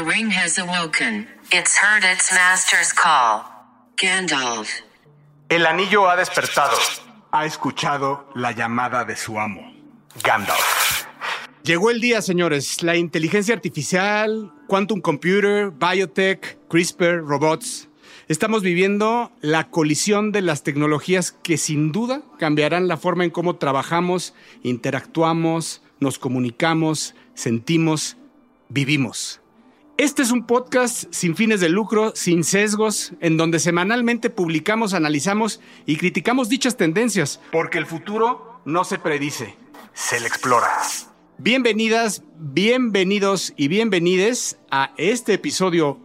The ring has awoken. It's heard its master's call. Gandalf. El anillo ha despertado. Ha escuchado la llamada de su amo, Gandalf. Llegó el día, señores. La inteligencia artificial, quantum computer, biotech, CRISPR, robots. Estamos viviendo la colisión de las tecnologías que sin duda cambiarán la forma en cómo trabajamos, interactuamos, nos comunicamos, sentimos, vivimos. Este es un podcast sin fines de lucro, sin sesgos, en donde semanalmente publicamos, analizamos y criticamos dichas tendencias, porque el futuro no se predice, se le explora. Bienvenidas, bienvenidos y bienvenides a este episodio,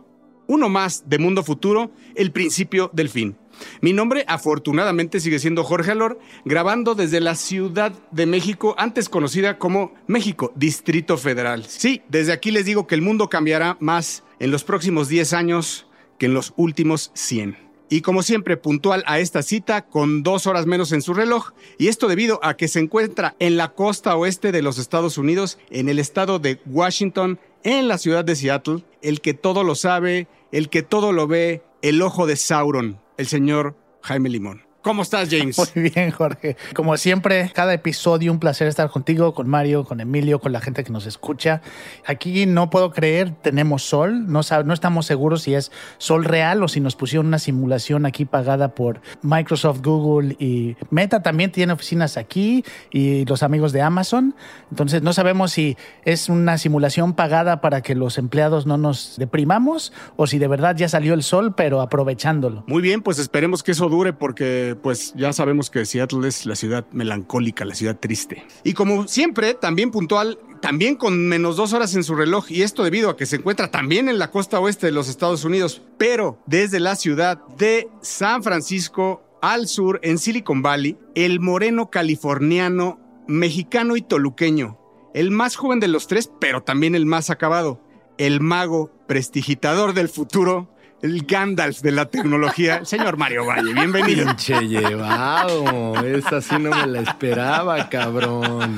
uno más de Mundo Futuro, el principio del fin. Mi nombre, afortunadamente, sigue siendo Jorge Alor, grabando desde la Ciudad de México, antes conocida como México, Distrito Federal. Sí, desde aquí les digo que el mundo cambiará más en los próximos 10 años que en los últimos 100. Y como siempre, puntual a esta cita, con dos horas menos en su reloj, y esto debido a que se encuentra en la costa oeste de los Estados Unidos, en el estado de Washington, en la ciudad de Seattle, el que todo lo sabe, el que todo lo ve, el ojo de Sauron, el señor Jaime Limón. ¿Cómo estás, James? Muy bien, Jorge. Como siempre, cada episodio un placer estar contigo, con Mario, con Emilio, con la gente que nos escucha. Aquí no puedo creer, tenemos sol. No, no estamos seguros si es sol real o si nos pusieron una simulación aquí pagada por Microsoft, Google y Meta. También tiene oficinas aquí y los amigos de Amazon. Entonces no sabemos si es una simulación pagada para que los empleados no nos deprimamos o si de verdad ya salió el sol, pero aprovechándolo. Muy bien, pues esperemos que eso dure porque pues ya sabemos que Seattle es la ciudad melancólica, la ciudad triste. Y como siempre, también puntual, también con menos dos horas en su reloj, y esto debido a que se encuentra también en la costa oeste de los Estados Unidos, pero desde la ciudad de San Francisco al sur, en Silicon Valley, el moreno californiano, mexicano y toluqueño, el más joven de los tres, pero también el más acabado, el mago prestigitador del futuro, el Gandalf de la tecnología, el señor Mario Valle. Bienvenido. Pinche llevado. Esta sí no me la esperaba, cabrón.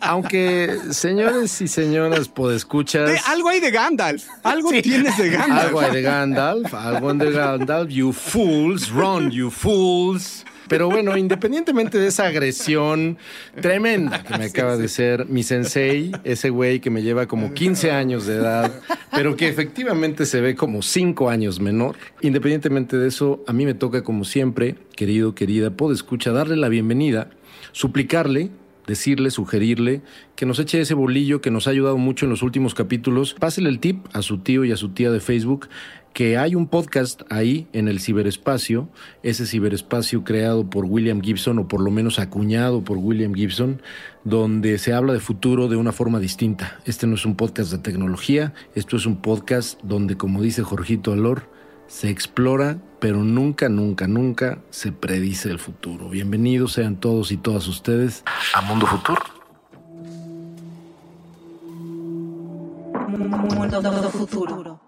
Aunque, señores y señoras, podescuchas. De, algo hay de Gandalf. Algo tienes de Gandalf. Algo hay de Gandalf. Algo de Gandalf. You fools, run, you fools. Pero bueno, independientemente de esa agresión tremenda que me acaba de ser mi sensei, ese güey que me lleva como 15 años de edad, pero que efectivamente se ve como 5 años menor, independientemente de eso, a mí me toca como siempre, querido, querida, puedo escuchar, darle la bienvenida, suplicarle decirle, sugerirle que nos eche ese bolillo que nos ha ayudado mucho en los últimos capítulos. Pásele el tip a su tío y a su tía de Facebook que hay un podcast ahí en el ciberespacio, ese ciberespacio creado por William Gibson o por lo menos acuñado por William Gibson, donde se habla de futuro de una forma distinta. Este no es un podcast de tecnología, esto es un podcast donde, como dice Jorgito Alor, se explora, pero nunca, nunca, nunca se predice el futuro. Bienvenidos sean todos y todas ustedes a Mundo Futuro. Mundo Futuro.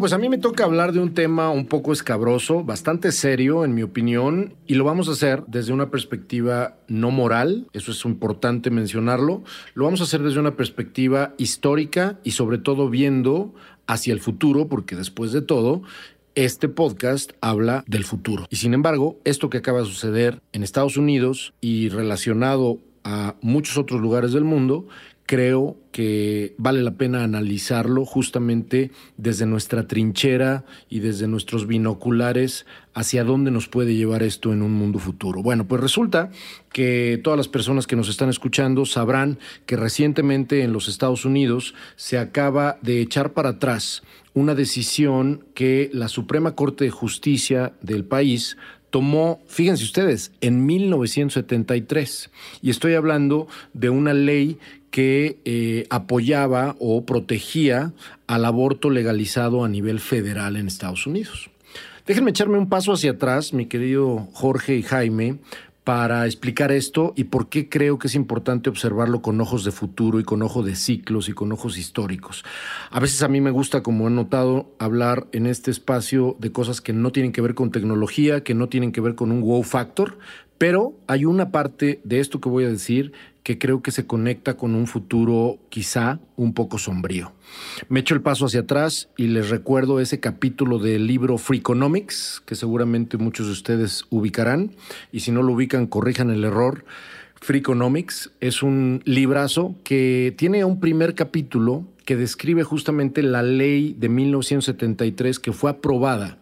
Pues a mí me toca hablar de un tema un poco escabroso, bastante serio en mi opinión, y lo vamos a hacer desde una perspectiva no moral, eso es importante mencionarlo, lo vamos a hacer desde una perspectiva histórica y sobre todo viendo hacia el futuro, porque después de todo, este podcast habla del futuro. Y sin embargo, esto que acaba de suceder en Estados Unidos y relacionado a muchos otros lugares del mundo, creo que vale la pena analizarlo justamente desde nuestra trinchera y desde nuestros binoculares hacia dónde nos puede llevar esto en un mundo futuro. Bueno, pues resulta que todas las personas que nos están escuchando sabrán que recientemente en los Estados Unidos se acaba de echar para atrás una decisión que la Suprema Corte de Justicia del país tomó, fíjense ustedes, en 1973. Y estoy hablando de una ley que eh, apoyaba o protegía al aborto legalizado a nivel federal en Estados Unidos. Déjenme echarme un paso hacia atrás, mi querido Jorge y Jaime, para explicar esto y por qué creo que es importante observarlo con ojos de futuro y con ojos de ciclos y con ojos históricos. A veces a mí me gusta, como he notado, hablar en este espacio de cosas que no tienen que ver con tecnología, que no tienen que ver con un wow factor, pero hay una parte de esto que voy a decir que creo que se conecta con un futuro quizá un poco sombrío. Me echo el paso hacia atrás y les recuerdo ese capítulo del libro Freakonomics, que seguramente muchos de ustedes ubicarán, y si no lo ubican, corrijan el error. Freakonomics es un librazo que tiene un primer capítulo que describe justamente la ley de 1973 que fue aprobada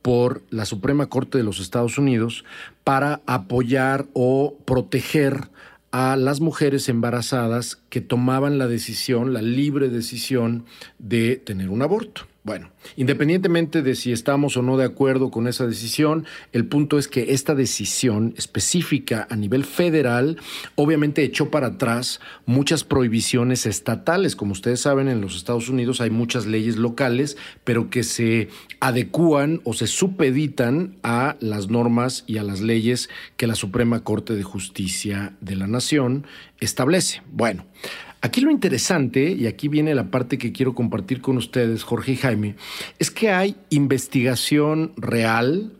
por la Suprema Corte de los Estados Unidos para apoyar o proteger a las mujeres embarazadas que tomaban la decisión, la libre decisión de tener un aborto. Bueno, independientemente de si estamos o no de acuerdo con esa decisión, el punto es que esta decisión específica a nivel federal obviamente echó para atrás muchas prohibiciones estatales. Como ustedes saben, en los Estados Unidos hay muchas leyes locales, pero que se adecúan o se supeditan a las normas y a las leyes que la Suprema Corte de Justicia de la Nación establece. Bueno, Aquí lo interesante, y aquí viene la parte que quiero compartir con ustedes, Jorge y Jaime, es que hay investigación real,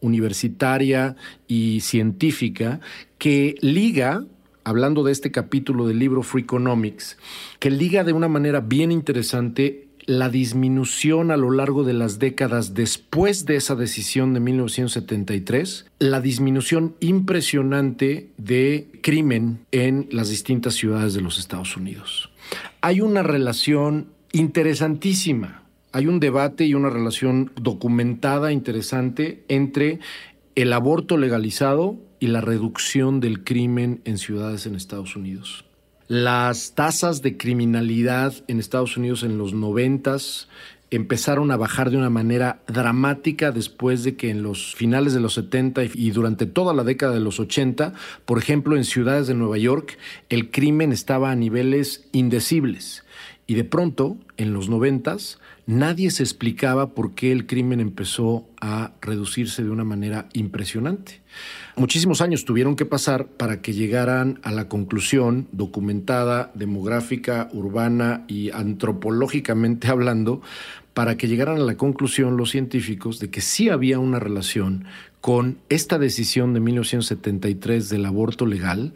universitaria y científica que liga hablando de este capítulo del libro Freakonomics, que liga de una manera bien interesante la disminución a lo largo de las décadas después de esa decisión de 1973, la disminución impresionante de crimen en las distintas ciudades de los Estados Unidos. Hay una relación interesantísima, hay un debate y una relación documentada interesante entre el aborto legalizado y la reducción del crimen en ciudades en Estados Unidos. Las tasas de criminalidad en Estados Unidos en los noventas empezaron a bajar de una manera dramática después de que en los finales de los 70 y durante toda la década de los 80, por ejemplo, en ciudades de Nueva York, el crimen estaba a niveles indecibles. Y de pronto, en los noventas, nadie se explicaba por qué el crimen empezó a reducirse de una manera impresionante. Muchísimos años tuvieron que pasar para que llegaran a la conclusión documentada, demográfica, urbana y antropológicamente hablando, para que llegaran a la conclusión los científicos de que sí había una relación con esta decisión de 1973 del aborto legal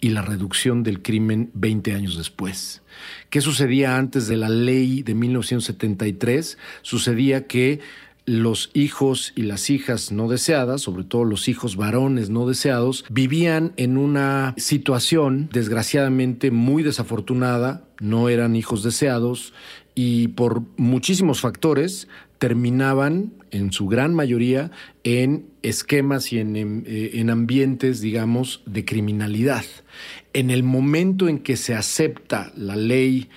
y la reducción del crimen 20 años después. ¿Qué sucedía antes de la ley de 1973? Sucedía que los hijos y las hijas no deseadas, sobre todo los hijos varones no deseados, vivían en una situación desgraciadamente muy desafortunada, no eran hijos deseados y por muchísimos factores terminaban en su gran mayoría en esquemas y en, eh, ambientes, digamos, de criminalidad. En el momento en que se acepta la ley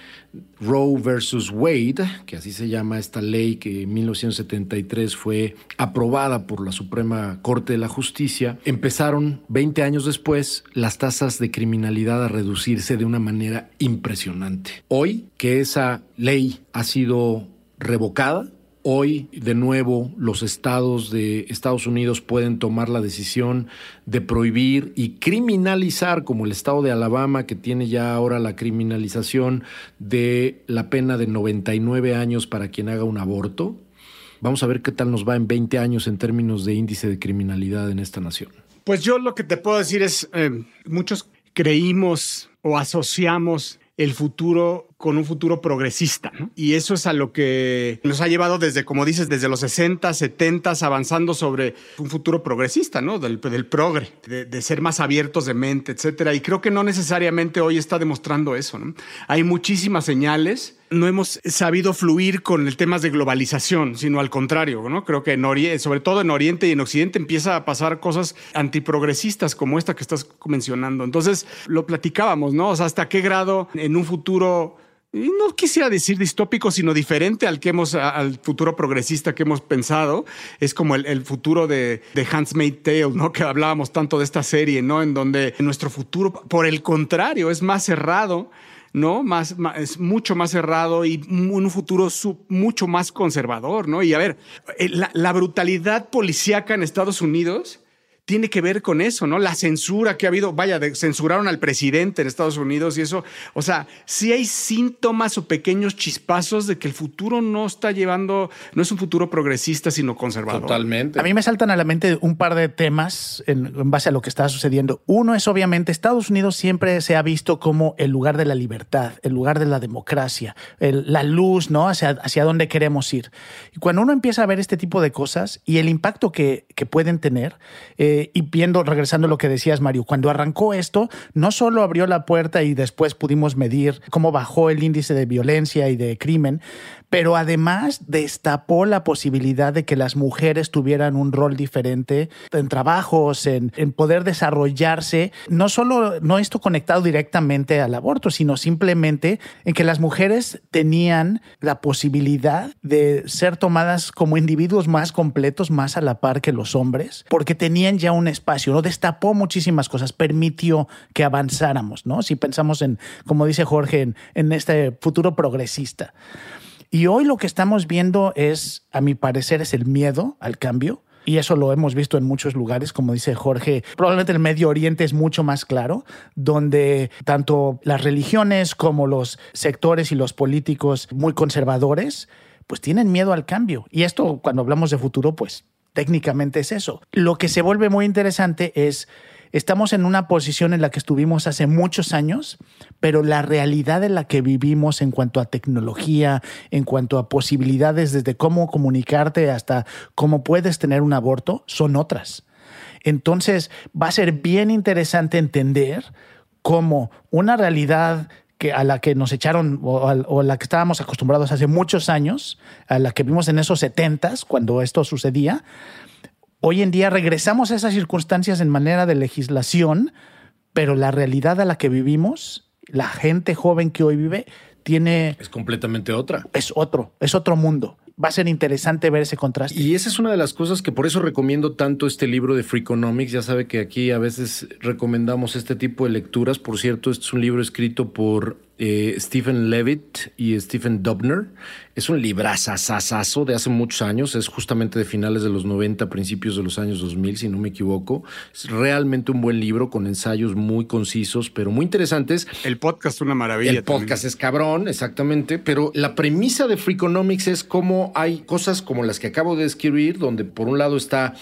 Roe versus Wade, que así se llama esta ley que en 1973 fue aprobada por la Suprema Corte de la Justicia, empezaron 20 años después las tasas de criminalidad a reducirse de una manera impresionante. Hoy que esa ley ha sido revocada, Hoy, de nuevo, los estados de Estados Unidos pueden tomar la decisión de prohibir y criminalizar, como el estado de Alabama, que tiene ya ahora la criminalización de la pena de 99 años para quien haga un aborto. Vamos a ver qué tal nos va en 20 años en términos de índice de criminalidad en esta nación. Pues yo lo que te puedo decir es, eh, muchos creímos o asociamos el futuro con un futuro progresista. Y eso es a lo que nos ha llevado desde, como dices, desde los 60, 70, avanzando sobre un futuro progresista, ¿no? Del, progre, de, ser más abiertos de mente, etcétera. Y creo que no necesariamente hoy está demostrando eso, ¿no? Hay muchísimas señales. No hemos sabido fluir con el tema de globalización, sino al contrario, ¿no? Creo que sobre todo en Oriente y en Occidente empieza a pasar cosas antiprogresistas como esta que estás mencionando. Entonces, lo platicábamos, ¿no? O sea, hasta qué grado en un futuro no quisiera decir distópico, sino diferente al que hemos, al futuro progresista que hemos pensado. Es como el, futuro de, de Made Tale, ¿no? Que hablábamos tanto de esta serie, ¿no? En donde nuestro futuro, por el contrario, es más cerrado ¿no? Más, es mucho más cerrado y un futuro mucho más conservador, ¿no? Y a ver, eh, la, la brutalidad policíaca en Estados Unidos tiene que ver con eso, ¿no? La censura que ha habido, vaya, de- censuraron al presidente en Estados Unidos y eso, o sea, sí hay síntomas o pequeños chispazos de que el futuro no está llevando, no es un futuro progresista, sino conservador. Totalmente. A mí me saltan a la mente un par de temas en, en base a lo que está sucediendo. Uno es obviamente Estados Unidos siempre se ha visto como el lugar de la libertad, el lugar de la democracia, el- la luz, ¿no? Hacia, hacia dónde queremos ir. Y cuando uno empieza a ver este tipo de cosas y el impacto que, que pueden tener, eh, y viendo, regresando a lo que decías, Mario, cuando arrancó esto, no solo abrió la puerta y después pudimos medir cómo bajó el índice de violencia y de crimen, pero además destapó la posibilidad de que las mujeres tuvieran un rol diferente en trabajos, en, en poder desarrollarse, no solo, no esto conectado directamente al aborto, sino simplemente en que las mujeres tenían la posibilidad de ser tomadas como individuos más completos, más a la par que los hombres, porque tenían ya un espacio, ¿no? Destapó muchísimas cosas, permitió que avanzáramos, ¿no? Si pensamos en, como dice Jorge, en, en este futuro progresista. Y hoy lo que estamos viendo es, a mi parecer, es el miedo al cambio. Y eso lo hemos visto en muchos lugares, como dice Jorge. Probablemente el Medio Oriente es mucho más claro, donde tanto las religiones como los sectores y los políticos muy conservadores, pues tienen miedo al cambio. Y esto, cuando hablamos de futuro, pues técnicamente es eso. Lo que se vuelve muy interesante es estamos en una posición en la que estuvimos hace muchos años, pero la realidad en la que vivimos en cuanto a tecnología, en cuanto a posibilidades desde cómo comunicarte hasta cómo puedes tener un aborto, son otras. Entonces va a ser bien interesante entender cómo una realidad a la que nos echaron o a, o a la que estábamos acostumbrados hace muchos años, a la que vimos en esos setentas cuando esto sucedía, Hoy en día regresamos a esas circunstancias en manera de legislación, pero la realidad a la que vivimos, la gente joven que hoy vive, tiene Es completamente otra. es otro, es otro mundo. Va a ser interesante ver ese contraste. Y esa es una de las cosas que por eso recomiendo tanto este libro de Freakonomics. Ya sabe que aquí a veces recomendamos este tipo de lecturas. Por cierto, este es un libro escrito por eh, Stephen Levitt y Stephen Dubner. Es un librazazazazo de hace muchos años. Es justamente de finales de los 90, principios de los años 2000, si no me equivoco. Es realmente un buen libro con ensayos muy concisos, pero muy interesantes. El podcast es una maravilla. El podcast es cabrón, exactamente, pero la premisa de Freakonomics es cómo hay cosas como las que acabo de escribir, donde por un lado está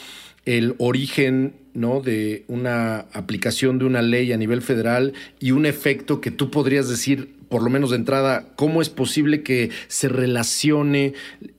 el origen ¿no? de una aplicación de una ley a nivel federal y un efecto que tú podrías decir, por lo menos de entrada, cómo es posible que se relacione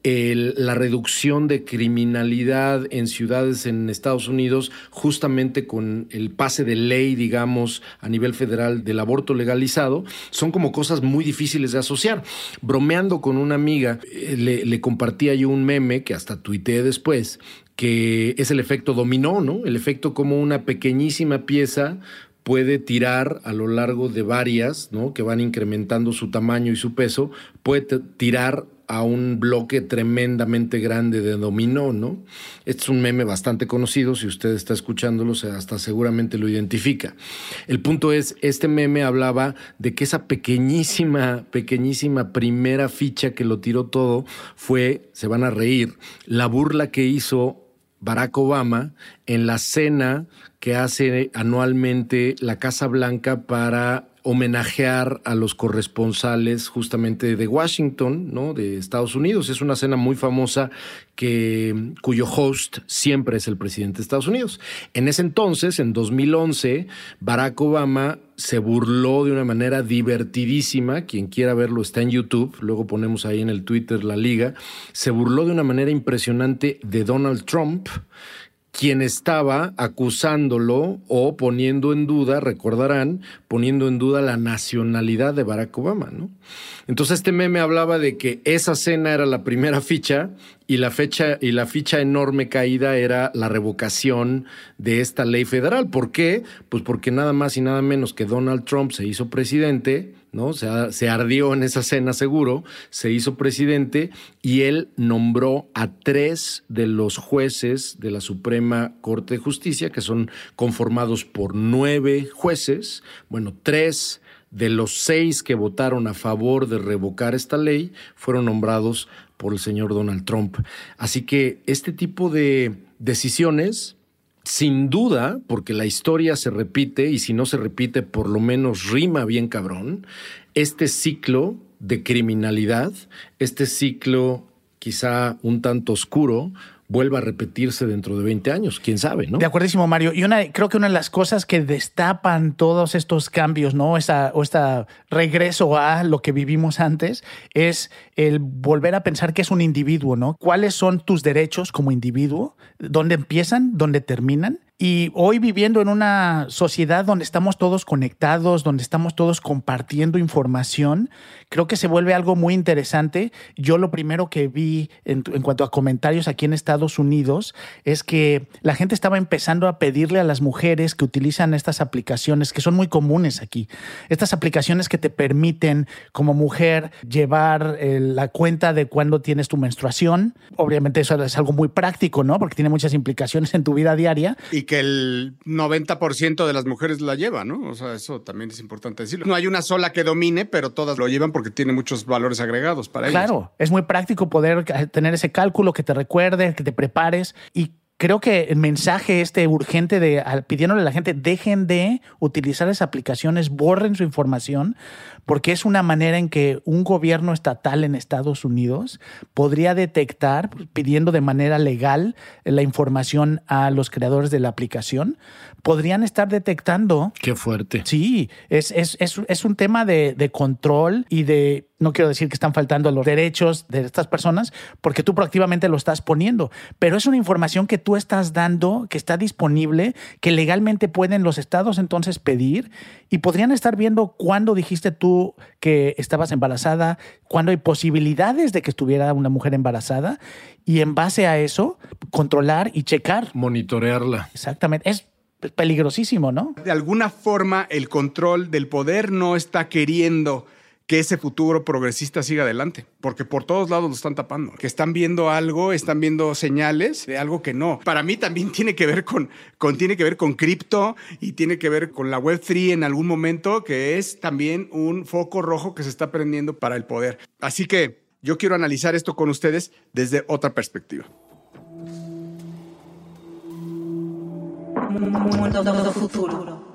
el- la reducción de criminalidad en ciudades en Estados Unidos justamente con el pase de ley, digamos, a nivel federal del aborto legalizado, son como cosas muy difíciles de asociar. Bromeando con una amiga, eh, le, le compartía yo un meme que hasta tuiteé después, que es el efecto dominó, ¿no? El efecto como una pequeñísima pieza puede tirar a lo largo de varias, ¿no? Que van incrementando su tamaño y su peso, puede tirar a un bloque tremendamente grande de dominó, ¿no? Este es un meme bastante conocido, si usted está escuchándolo, hasta seguramente lo identifica. El punto es, este meme hablaba de que esa pequeñísima, pequeñísima primera ficha que lo tiró todo fue, se van a reír, la burla que hizo Barack Obama en la cena que hace anualmente la Casa Blanca para homenajear a los corresponsales justamente de Washington, ¿no? De Estados Unidos. Es una cena muy famosa que, cuyo host siempre es el presidente de Estados Unidos. En ese entonces, en 2011, Barack Obama se burló de una manera divertidísima. Quien quiera verlo está en YouTube. Luego ponemos ahí en el Twitter la liga. Se burló de una manera impresionante de Donald Trump quien estaba acusándolo o poniendo en duda, recordarán, poniendo en duda la nacionalidad de Barack Obama, ¿no? Entonces este meme hablaba de que esa cena era la primera ficha y la fecha y la ficha enorme caída era la revocación de esta ley federal. ¿Por qué? Pues porque nada más y nada menos que Donald Trump se hizo presidente, ¿no? Se, se ardió en esa cena seguro, se hizo presidente y él nombró a tres de los jueces de la Suprema Corte de Justicia, que son conformados por nueve jueces, bueno, tres de los seis que votaron a favor de revocar esta ley fueron nombrados por el señor Donald Trump. Así que este tipo de decisiones, sin duda, porque la historia se repite y si no se repite, por lo menos rima bien cabrón, este ciclo de criminalidad, este ciclo quizá un tanto oscuro, vuelva a repetirse dentro de 20 años, quién sabe, ¿no? De acuerdísimo, Mario. Y una, creo que una de las cosas que destapan todos estos cambios, ¿no? Esta, o este regreso a lo que vivimos antes, es el volver a pensar que es un individuo, ¿no? ¿Cuáles son tus derechos como individuo? ¿Dónde empiezan? ¿Dónde terminan? Y hoy viviendo en una sociedad donde estamos todos conectados, donde estamos todos compartiendo información, creo que se vuelve algo muy interesante. Yo lo primero que vi en, en, cuanto a comentarios aquí en Estados Unidos es que la gente estaba empezando a pedirle a las mujeres que utilizan estas aplicaciones, que son muy comunes aquí, estas aplicaciones que te permiten como mujer llevar eh, la cuenta de cuándo tienes tu menstruación. Obviamente eso es algo muy práctico, ¿no? Porque tiene muchas implicaciones en tu vida diaria. Que el 90% de las mujeres la lleva, ¿no? O sea, eso también es importante decirlo. No hay una sola que domine, pero todas lo llevan porque tiene muchos valores agregados para ellas. Claro, es muy práctico poder tener ese cálculo que te recuerde, que te prepares y creo que el mensaje este urgente de pidiéndole a la gente dejen de utilizar esas aplicaciones, borren su información, porque es una manera en que un gobierno estatal en Estados Unidos podría detectar, pidiendo de manera legal la información a los creadores de la aplicación, podrían estar detectando. Qué fuerte. Sí, es, es, es, es un tema de, de control y de no quiero decir que están faltando los derechos de estas personas, porque tú proactivamente lo estás poniendo, pero es una información que tú estás dando, que está disponible, que legalmente pueden los estados entonces pedir y podrían estar viendo cuándo dijiste tú que estabas embarazada, cuándo hay posibilidades de que estuviera una mujer embarazada y en base a eso controlar y checar. Monitorearla. Exactamente. Es peligrosísimo, ¿no? De alguna forma el control del poder no está queriendo que ese futuro progresista siga adelante, porque por todos lados lo están tapando, que están viendo algo, están viendo señales de algo que no. Para mí también tiene que ver con, con tiene que ver con cripto y tiene que ver con la Web3 en algún momento, que es también un foco rojo que se está prendiendo para el poder. Así que yo quiero analizar esto con ustedes desde otra perspectiva. Mundo futuro.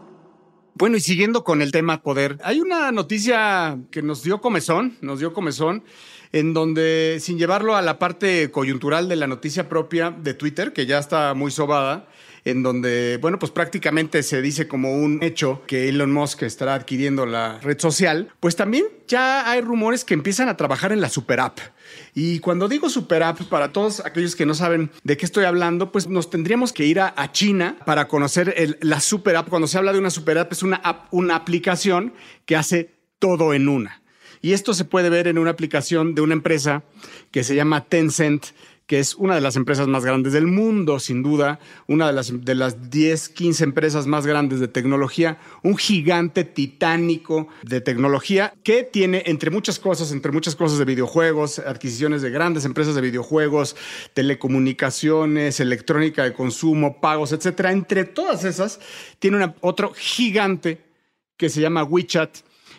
Bueno, y siguiendo con el tema poder, hay una noticia que nos dio comezón, nos dio comezón, en donde, sin llevarlo a la parte coyuntural de la noticia propia de Twitter, que ya está muy sobada, en donde, bueno, pues prácticamente se dice como un hecho que Elon Musk estará adquiriendo la red social, pues también ya hay rumores que empiezan a trabajar en la super app. Y cuando digo super app, para todos aquellos que no saben de qué estoy hablando, pues nos tendríamos que ir a, a China para conocer el, la super app. Cuando se habla de una super app, es una app, una aplicación que hace todo en una. Y esto se puede ver en una aplicación de una empresa que se llama Tencent, que es una de las empresas más grandes del mundo, sin duda, una de las, de las 10, 15 empresas más grandes de tecnología, un gigante titánico de tecnología que tiene, entre muchas cosas, entre muchas cosas de videojuegos, adquisiciones de grandes empresas de videojuegos, telecomunicaciones, electrónica de consumo, pagos, etcétera. Entre todas esas, tiene otro gigante que se llama WeChat,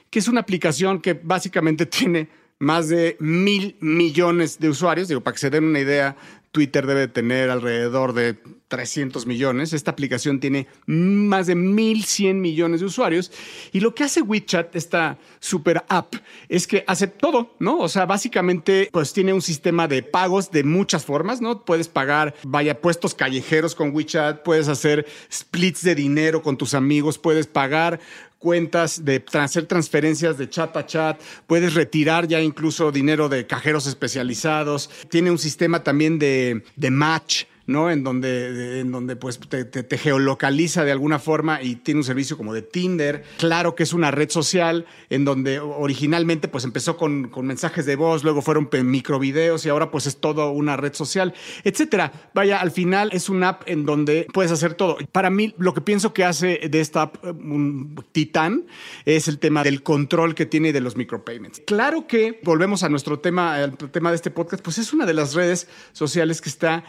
que es una aplicación que básicamente tiene más de mil millones de usuarios. Digo, para que se den una idea, Twitter debe tener alrededor de 300 millones. Esta aplicación tiene más de 1.100 millones de usuarios. Y lo que hace WeChat, esta super app, es que hace todo, ¿no? O sea, básicamente, pues tiene un sistema de pagos de muchas formas, ¿no? Puedes pagar, vaya, puestos callejeros con WeChat, puedes hacer splits de dinero con tus amigos, puedes pagar cuentas, de hacer transferencias de chat a chat, puedes retirar ya incluso dinero de cajeros especializados, tiene un sistema también de, de match. ¿No? En donde, en donde pues te, geolocaliza de alguna forma y tiene un servicio como de Tinder. Claro que es una red social en donde originalmente pues empezó con, con mensajes de voz, luego fueron microvideos y ahora pues es todo una red social, etcétera. Vaya, al final es una app en donde puedes hacer todo. Para mí lo que pienso que hace de esta app un titán es el tema del control que tiene de los micropayments. Claro que volvemos a nuestro tema, al tema de este podcast, pues es una de las redes sociales que está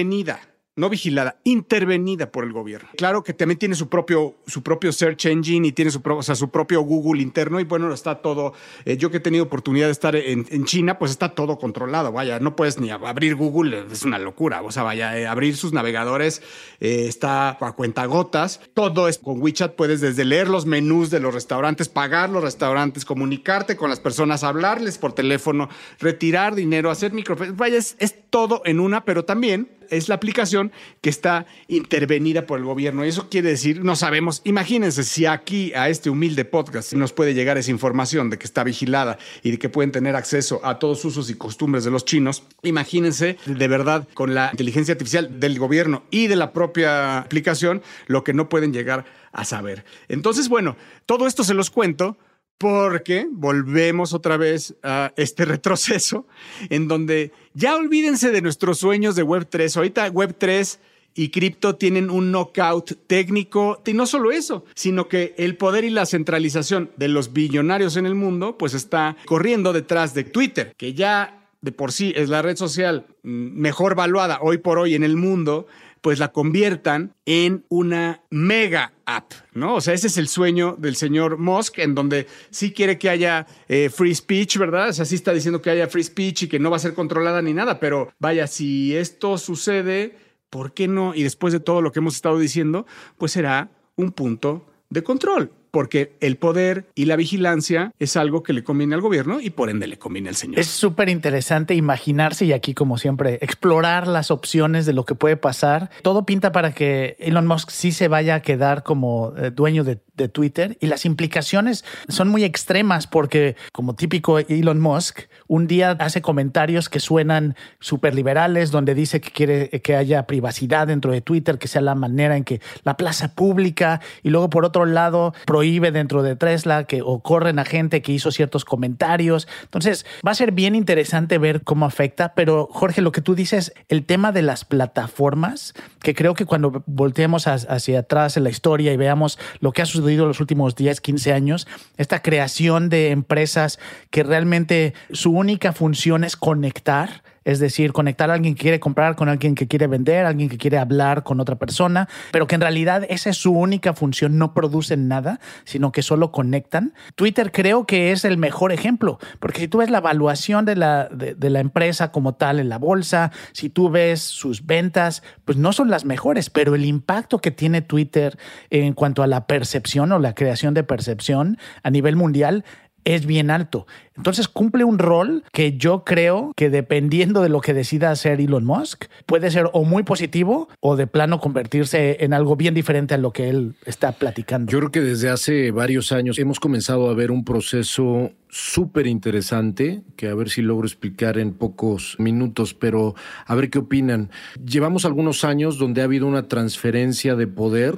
intervenida no vigilada, intervenida por el gobierno. Claro que también tiene su propio, su propio search engine y tiene su, pro- o sea, su propio Google interno y bueno, está todo, eh, yo que he tenido oportunidad de estar en, China, pues está todo controlado, vaya, no puedes ni ab- abrir Google, es una locura, o sea, vaya, eh, abrir sus navegadores eh, está a cuentagotas, todo es con WeChat, puedes desde leer los menús de los restaurantes, pagar los restaurantes, comunicarte con las personas, hablarles por teléfono, retirar dinero, hacer micro, vaya, es todo en una, pero también es la aplicación que está intervenida por el gobierno. Y eso quiere decir, no sabemos, imagínense si aquí a este humilde podcast nos puede llegar esa información de que está vigilada y de que pueden tener acceso a todos usos y costumbres de los chinos. Imagínense de verdad con la inteligencia artificial del gobierno y de la propia aplicación lo que no pueden llegar a saber. Entonces, bueno, todo esto se los cuento porque volvemos otra vez a este retroceso en donde ya olvídense de nuestros sueños de Web3. Ahorita Web3 y cripto tienen un knockout técnico y no solo eso, sino que el poder y la centralización de los billonarios en el mundo pues está corriendo detrás de Twitter, que ya de por sí es la red social mm, mejor valuada hoy por hoy en el mundo, pues la conviertan en una mega app, ¿no? O sea, ese es el sueño del señor Musk, en donde sí quiere que haya eh, free speech, ¿verdad? O sea, sí está diciendo que haya free speech y que no va a ser controlada ni nada, pero vaya, si esto sucede, ¿por qué no? Y después de todo lo que hemos estado diciendo, pues será un punto de control, porque el poder y la vigilancia es algo que le conviene al gobierno y por ende le conviene al señor. Es súper interesante imaginarse y aquí, como siempre, explorar las opciones de lo que puede pasar. Todo pinta para que Elon Musk sí se vaya a quedar como eh, dueño de, de Twitter y las implicaciones son muy extremas porque, como típico Elon Musk, un día hace comentarios que suenan súper liberales, donde dice que quiere que haya privacidad dentro de Twitter, que sea la manera en que la plaza pública y luego por otro lado prohíbe dentro de Tesla que o corren a gente que hizo ciertos comentarios. Entonces va a ser bien interesante ver cómo afecta, pero Jorge, lo que tú dices, el tema de las plataformas, que creo que cuando volteemos hacia atrás en la historia y veamos lo que ha sucedido en los últimos 10, 15 años, esta creación de empresas que realmente su única función es conectar es decir, conectar a alguien que quiere comprar con alguien que quiere vender, alguien que quiere hablar con otra persona, pero que en realidad esa es su única función, no producen nada, sino que solo conectan. Twitter creo que es el mejor ejemplo, porque si tú ves la evaluación de la, de, la empresa como tal en la bolsa, si tú ves sus ventas, pues no son las mejores, pero el impacto que tiene Twitter en cuanto a la percepción o la creación de percepción a nivel mundial es bien alto. Entonces cumple un rol que yo creo que dependiendo de lo que decida hacer Elon Musk, puede ser o muy positivo o de plano convertirse en algo bien diferente a lo que él está platicando. Yo creo que desde hace varios años hemos comenzado a ver un proceso súper interesante que a ver si logro explicar en pocos minutos, pero a ver qué opinan. Llevamos algunos años donde ha habido una transferencia de poder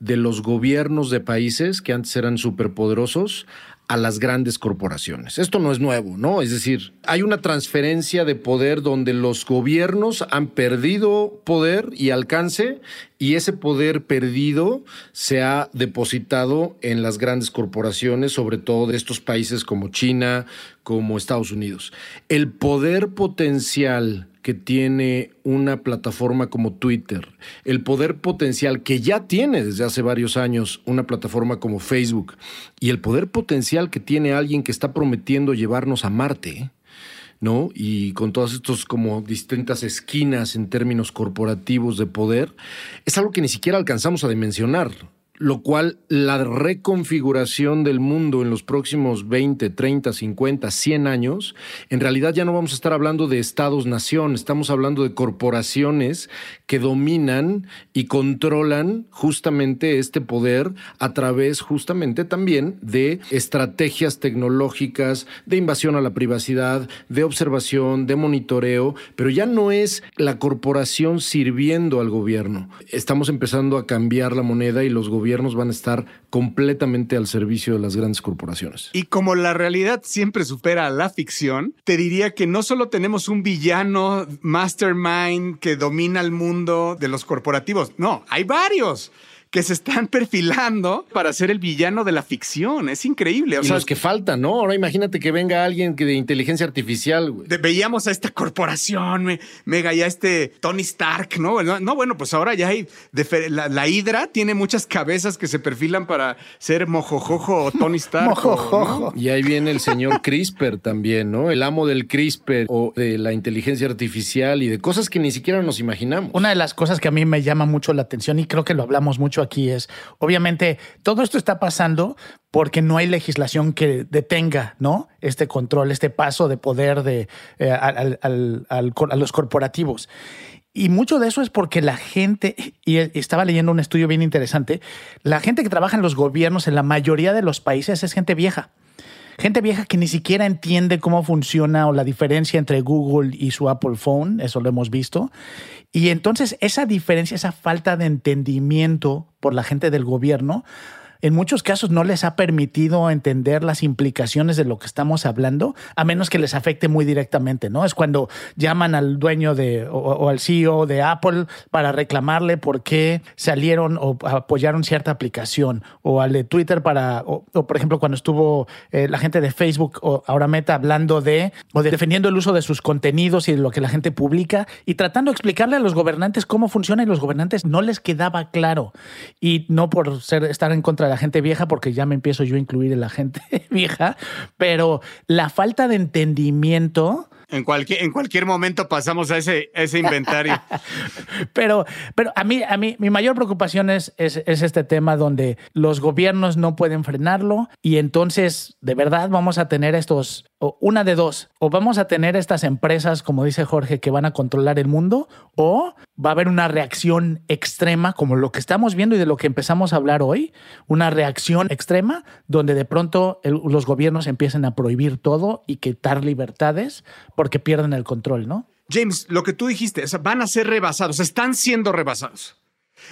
de los gobiernos de países que antes eran superpoderosos a las grandes corporaciones. Esto no es nuevo, ¿no? Es decir, hay una transferencia de poder donde los gobiernos han perdido poder y alcance y ese poder perdido se ha depositado en las grandes corporaciones, sobre todo de estos países como China, como Estados Unidos. El poder potencial que tiene una plataforma como Twitter, el poder potencial que ya tiene desde hace varios años una plataforma como Facebook y el poder potencial que tiene alguien que está prometiendo llevarnos a Marte, ¿no? Y con todas estos como distintas esquinas en términos corporativos de poder, es algo que ni siquiera alcanzamos a dimensionar lo cual la reconfiguración del mundo en los próximos 20, 30, 50, 100 años, en realidad ya no vamos a estar hablando de estados-nación, estamos hablando de corporaciones que dominan y controlan justamente este poder a través justamente también de estrategias tecnológicas, de invasión a la privacidad, de observación, de monitoreo, pero ya no es la corporación sirviendo al gobierno. Estamos empezando a cambiar la moneda y los gobiernos van a estar completamente al servicio de las grandes corporaciones. Y como la realidad siempre supera a la ficción, te diría que no solo tenemos un villano mastermind que domina el mundo de los corporativos, no, hay varios que se están perfilando para ser el villano de la ficción. Es increíble. O y sea, los que faltan, ¿no? Ahora imagínate que venga alguien que de inteligencia artificial, güey. veíamos a esta corporación, me- mega, ya este Tony Stark, ¿no? No, no, bueno, pues ahora ya hay, de- la, la Hydra tiene muchas cabezas que se perfilan para ser mojojojo o Tony Stark. Mojojojo. ¿no? Y ahí viene el señor CRISPR también, ¿no? El amo del CRISPR o de la inteligencia artificial y de cosas que ni siquiera nos imaginamos. Una de las cosas que a mí me llama mucho la atención y creo que lo hablamos mucho aquí es, obviamente, todo esto está pasando porque no hay legislación que detenga, ¿no? Este control, este paso de poder de, eh, a los corporativos. Y mucho de eso es porque la gente, y estaba leyendo un estudio bien interesante, la gente que trabaja en los gobiernos en la mayoría de los países es gente vieja. Gente vieja que ni siquiera entiende cómo funciona o la diferencia entre Google y su Apple Phone, eso lo hemos visto. Y entonces esa diferencia, esa falta de entendimiento por la gente del gobierno, en muchos casos no les ha permitido entender las implicaciones de lo que estamos hablando, a menos que les afecte muy directamente, ¿no? Es cuando llaman al dueño de o, o al CEO de Apple para reclamarle por qué salieron o apoyaron cierta aplicación, o al de Twitter para, o, o, por ejemplo, cuando estuvo eh, la gente de Facebook o ahora Meta hablando de o de defendiendo el uso de sus contenidos y de lo que la gente publica y tratando de explicarle a los gobernantes cómo funciona y los gobernantes no les quedaba claro y no por ser estar en contra de la gente vieja, porque ya me empiezo yo a incluir en la gente vieja, pero la falta de entendimiento En cualquier, en cualquier momento pasamos a ese, ese inventario. pero, pero a mí, a mí, mi mayor preocupación es, es, es este tema donde los gobiernos no pueden frenarlo y entonces de verdad vamos a tener estos, o una de dos, o vamos a tener estas empresas, como dice Jorge, que van a controlar el mundo, o va a haber una reacción extrema, como lo que estamos viendo y de lo que empezamos a hablar hoy, una reacción extrema donde de pronto el- los gobiernos empiecen a prohibir todo y quitar libertades porque pierden el control, ¿no? James, lo que tú dijiste, o sea, van a ser rebasados, están siendo rebasados.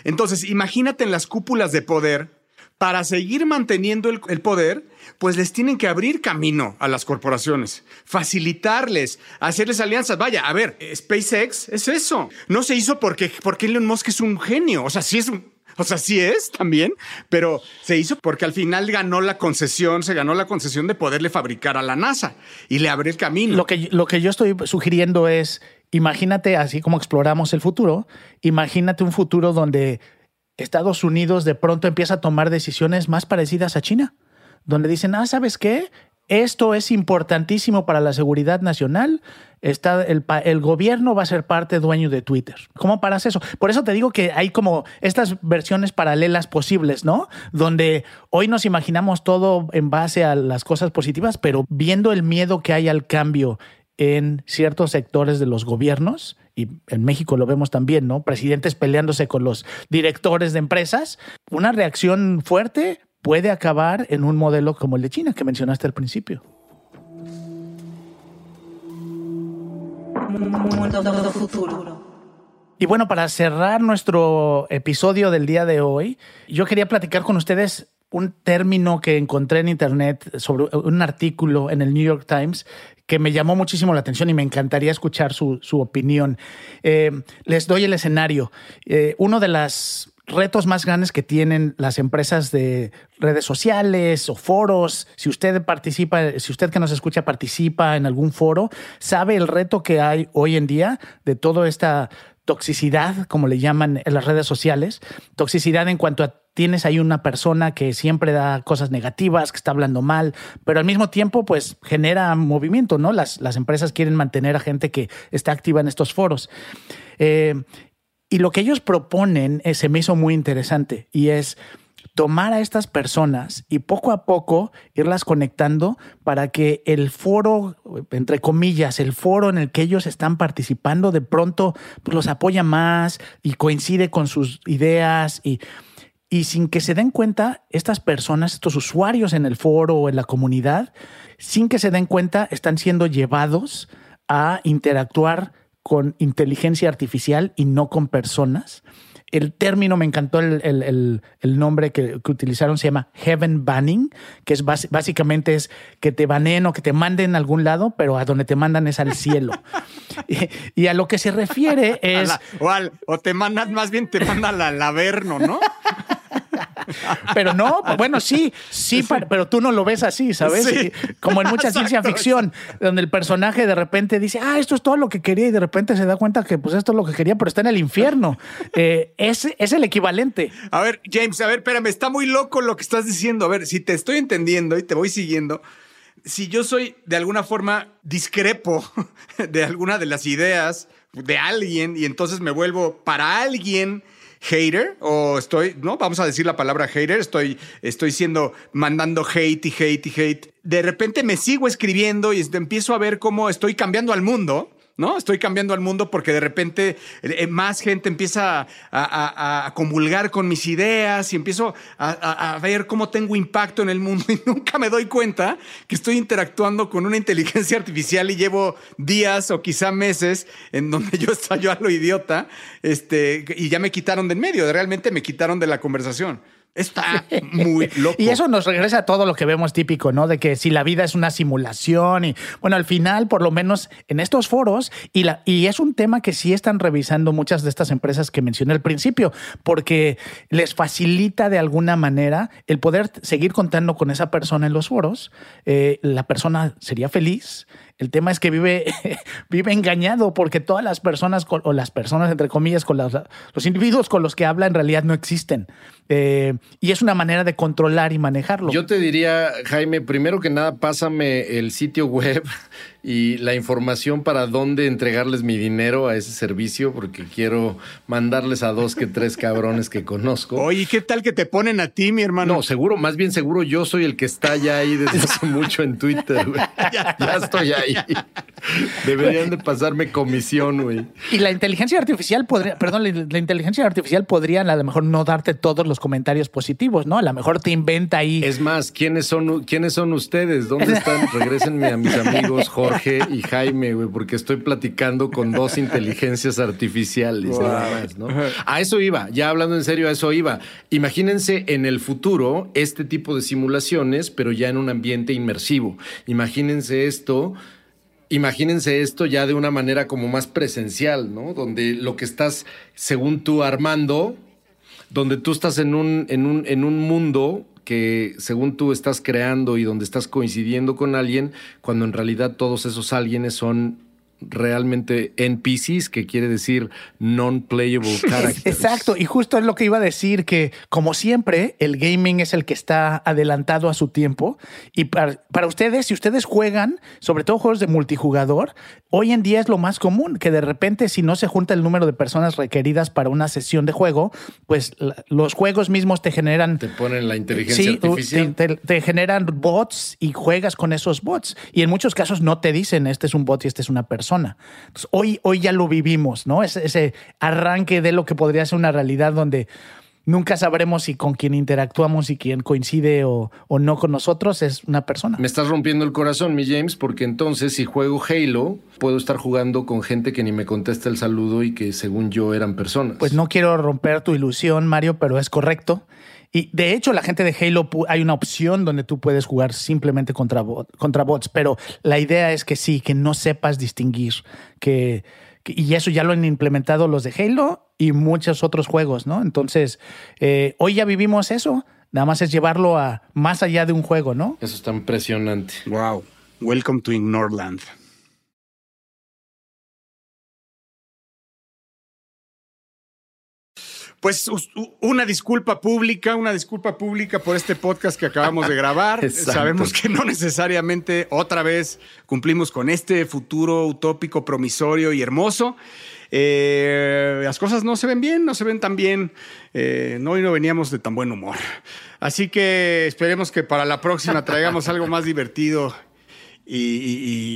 Entonces, imagínate en las cúpulas de poder, para seguir manteniendo el, el poder, pues les tienen que abrir camino a las corporaciones, facilitarles, hacerles alianzas. Vaya, a ver, SpaceX es eso. No se hizo porque, porque Elon Musk es un genio. O sea, sí es un, o sea, sí es también, pero se hizo porque al final ganó la concesión, se ganó la concesión de poderle fabricar a la NASA y le abre el camino. Lo que, lo que yo estoy sugiriendo es, imagínate, así como exploramos el futuro, imagínate un futuro donde Estados Unidos de pronto empieza a tomar decisiones más parecidas a China, donde dicen, ah, ¿sabes qué? Esto es importantísimo para la seguridad nacional. Está el, el gobierno va a ser parte dueño de Twitter. ¿Cómo paras eso? Por eso te digo que hay como estas versiones paralelas posibles, ¿no? Donde hoy nos imaginamos todo en base a las cosas positivas, pero viendo el miedo que hay al cambio en ciertos sectores de los gobiernos, y en México lo vemos también, ¿no? Presidentes peleándose con los directores de empresas, una reacción fuerte puede acabar en un modelo como el de China que mencionaste al principio. Mundo futuro. Y bueno, para cerrar nuestro episodio del día de hoy, yo quería platicar con ustedes un término que encontré en internet sobre un artículo en el New York Times que me llamó muchísimo la atención y me encantaría escuchar su, su opinión. Eh, les doy el escenario. Eh, uno de los retos más grandes que tienen las empresas de redes sociales o foros, si usted participa, si usted que nos escucha participa en algún foro, sabe el reto que hay hoy en día de toda esta toxicidad, como le llaman en las redes sociales, toxicidad en cuanto a tienes ahí una persona que siempre da cosas negativas, que está hablando mal, pero al mismo tiempo pues genera movimiento, ¿no? Las, las empresas quieren mantener a gente que está activa en estos foros. Eh, y lo que ellos proponen eh, se me hizo muy interesante y es tomar a estas personas y poco a poco irlas conectando para que el foro, entre comillas, el foro en el que ellos están participando, de pronto pues, los apoya más y coincide con sus ideas y, y sin que se den cuenta, estas personas, estos usuarios en el foro o en la comunidad, sin que se den cuenta, están siendo llevados a interactuar con inteligencia artificial y no con personas. El término me encantó, el, el- el- el nombre que, que utilizaron se llama Heaven Banning, que es básicamente es que te baneen o que te manden a algún lado, pero a donde te mandan es al cielo. y, y a lo que se refiere es... la- o, al- o te mandan, más bien te mandan al Averno, ¿no? Pero no, bueno, sí, sí, pero tú no lo ves así, ¿sabes? Sí. Como en mucha ciencia ficción, donde el personaje de repente dice, ah, esto es todo lo que quería y de repente se da cuenta que pues esto es lo que quería, pero está en el infierno. Eh, es, es el equivalente. A ver, James, a ver, espérame, está muy loco lo que estás diciendo. A ver, si te estoy entendiendo y te voy siguiendo, si yo soy de alguna forma discrepo de alguna de las ideas de alguien y entonces me vuelvo para alguien hater o estoy, no, vamos a decir la palabra hater, estoy, estoy siendo, mandando hate y hate y hate. De repente me sigo escribiendo y empiezo a ver cómo estoy cambiando al mundo. ¿No? Estoy cambiando al mundo porque de repente eh, más gente empieza a, a- a comulgar con mis ideas y empiezo a, a- ver cómo tengo impacto en el mundo y nunca me doy cuenta que estoy interactuando con una inteligencia artificial y llevo días o quizá meses en donde yo estoy yo a lo idiota este, y ya me quitaron de en medio, realmente me quitaron de la conversación. Está muy loco. Y eso nos regresa a todo lo que vemos típico, ¿no? De que si la vida es una simulación y bueno, al final, por lo menos en estos foros, y, la, y es un tema que sí están revisando muchas de estas empresas que mencioné al principio, porque les facilita de alguna manera el poder seguir contando con esa persona en los foros. Eh, la persona sería feliz. El tema es que vive, vive engañado porque todas las personas, o las personas, entre comillas, con las- los individuos con los que habla en realidad no existen. Eh, y es una manera de controlar y manejarlo. Yo te diría, Jaime, primero que nada, pásame el sitio web y la información para dónde entregarles mi dinero a ese servicio, porque quiero mandarles a dos que tres cabrones que conozco. Oye, ¿qué tal que te ponen a ti, mi hermano? No, seguro, más bien seguro yo soy el que está ya ahí desde hace mucho en Twitter, güey. Ya, estoy ahí. Deberían de pasarme comisión, güey. Y la inteligencia artificial podría, perdón, la, la inteligencia artificial podría a lo mejor no darte todos los comentarios positivos, ¿no? A lo mejor te inventa ahí. Es más, ¿quiénes son, ¿quiénes son ustedes? ¿Dónde están? Regrésenme a mis amigos Jorge y Jaime, güey, porque estoy platicando con dos inteligencias artificiales, nada más, ¿no? A eso iba, ya hablando en serio, a eso iba. Imagínense en el futuro este tipo de simulaciones, pero ya en un ambiente inmersivo. Imagínense esto. Imagínense esto ya de una manera como más presencial, ¿no? Donde lo que estás, según tú, armando, donde tú estás en un, en un, en un mundo que según tú estás creando y donde estás coincidiendo con alguien, cuando en realidad todos esos alguienes son realmente NPCs, que quiere decir non-playable characters. Exacto, y justo es lo que iba a decir, que como siempre, el gaming es el que está adelantado a su tiempo. Y para, para ustedes, si ustedes juegan, sobre todo juegos de multijugador, hoy en día es lo más común, que de repente si no se junta el número de personas requeridas para una sesión de juego, pues los juegos mismos te generan... Te ponen la inteligencia Sí, artificial. Te, te- te generan bots y juegas con esos bots. Y en muchos casos no te dicen este es un bot y este es una persona. Entonces, hoy, hoy ya lo vivimos, ¿no? Ese, ese arranque de lo que podría ser una realidad donde nunca sabremos si con quien interactuamos y quien coincide o, o no con nosotros es una persona. Me estás rompiendo el corazón, mi James, porque entonces si juego Halo, puedo estar jugando con gente que ni me contesta el saludo y que según yo eran personas. Pues no quiero romper tu ilusión, Mario, pero es correcto. Y de hecho, la gente de Halo hay una opción donde tú puedes jugar simplemente contra, bot- contra bots, pero la idea es que sí, que no sepas distinguir, que, que- y eso ya lo han implementado los de Halo y muchos otros juegos, ¿no? Entonces, eh, hoy ya vivimos eso, nada más es llevarlo a más allá de un juego, ¿no? Eso está impresionante. Wow. Welcome to Ignorland. Pues una disculpa pública, una disculpa pública por este podcast que acabamos de grabar. Sabemos que no necesariamente otra vez cumplimos con este futuro utópico, promisorio y hermoso. Eh, las cosas no se ven bien, no se ven tan bien. Eh, no, hoy no veníamos de tan buen humor. Así que esperemos que para la próxima traigamos algo más divertido y, y-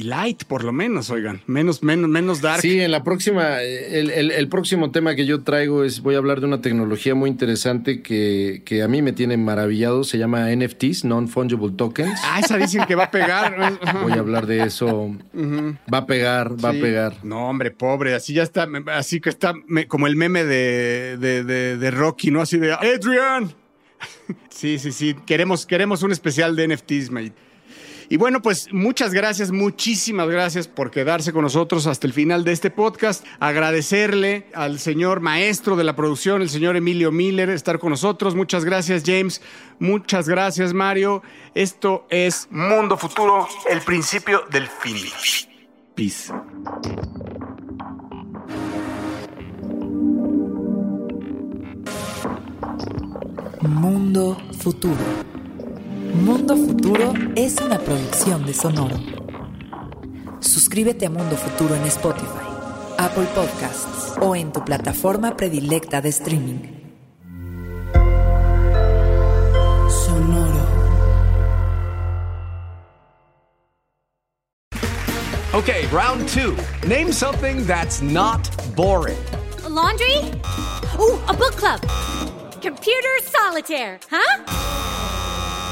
y- light, por lo menos, oigan. Menos, menos, menos dark. Sí, en la próxima, el, el- el próximo tema que yo traigo es, voy a hablar de una tecnología muy interesante que, que a mí me tiene maravillado, se llama NFTs, Non-Fungible Tokens. Ah, esa dicen que va a pegar. Voy a hablar de eso. Va a pegar, va Sí. a pegar. No, hombre, pobre. Así ya está. Así que está me- como el meme de, de, de- de Rocky, ¿no? Así de Adrian. Sí, sí, sí. Queremos, queremos un especial de NFTs, mate. Y bueno, pues muchas gracias, muchísimas gracias por quedarse con nosotros hasta el final de este podcast. Agradecerle al señor maestro de la producción, el señor Emilio Miller, estar con nosotros. Muchas gracias, James. Muchas gracias, Mario. Esto es Mundo Futuro, el principio del fin. Peace. Mundo Futuro. Mundo Futuro es una producción de Sonoro. Suscríbete a Mundo Futuro en Spotify, Apple Podcasts o en tu plataforma predilecta de streaming. Sonoro. Okay, round two. Name something that's not boring. A laundry? Ooh, a book club. Computer solitaire, huh?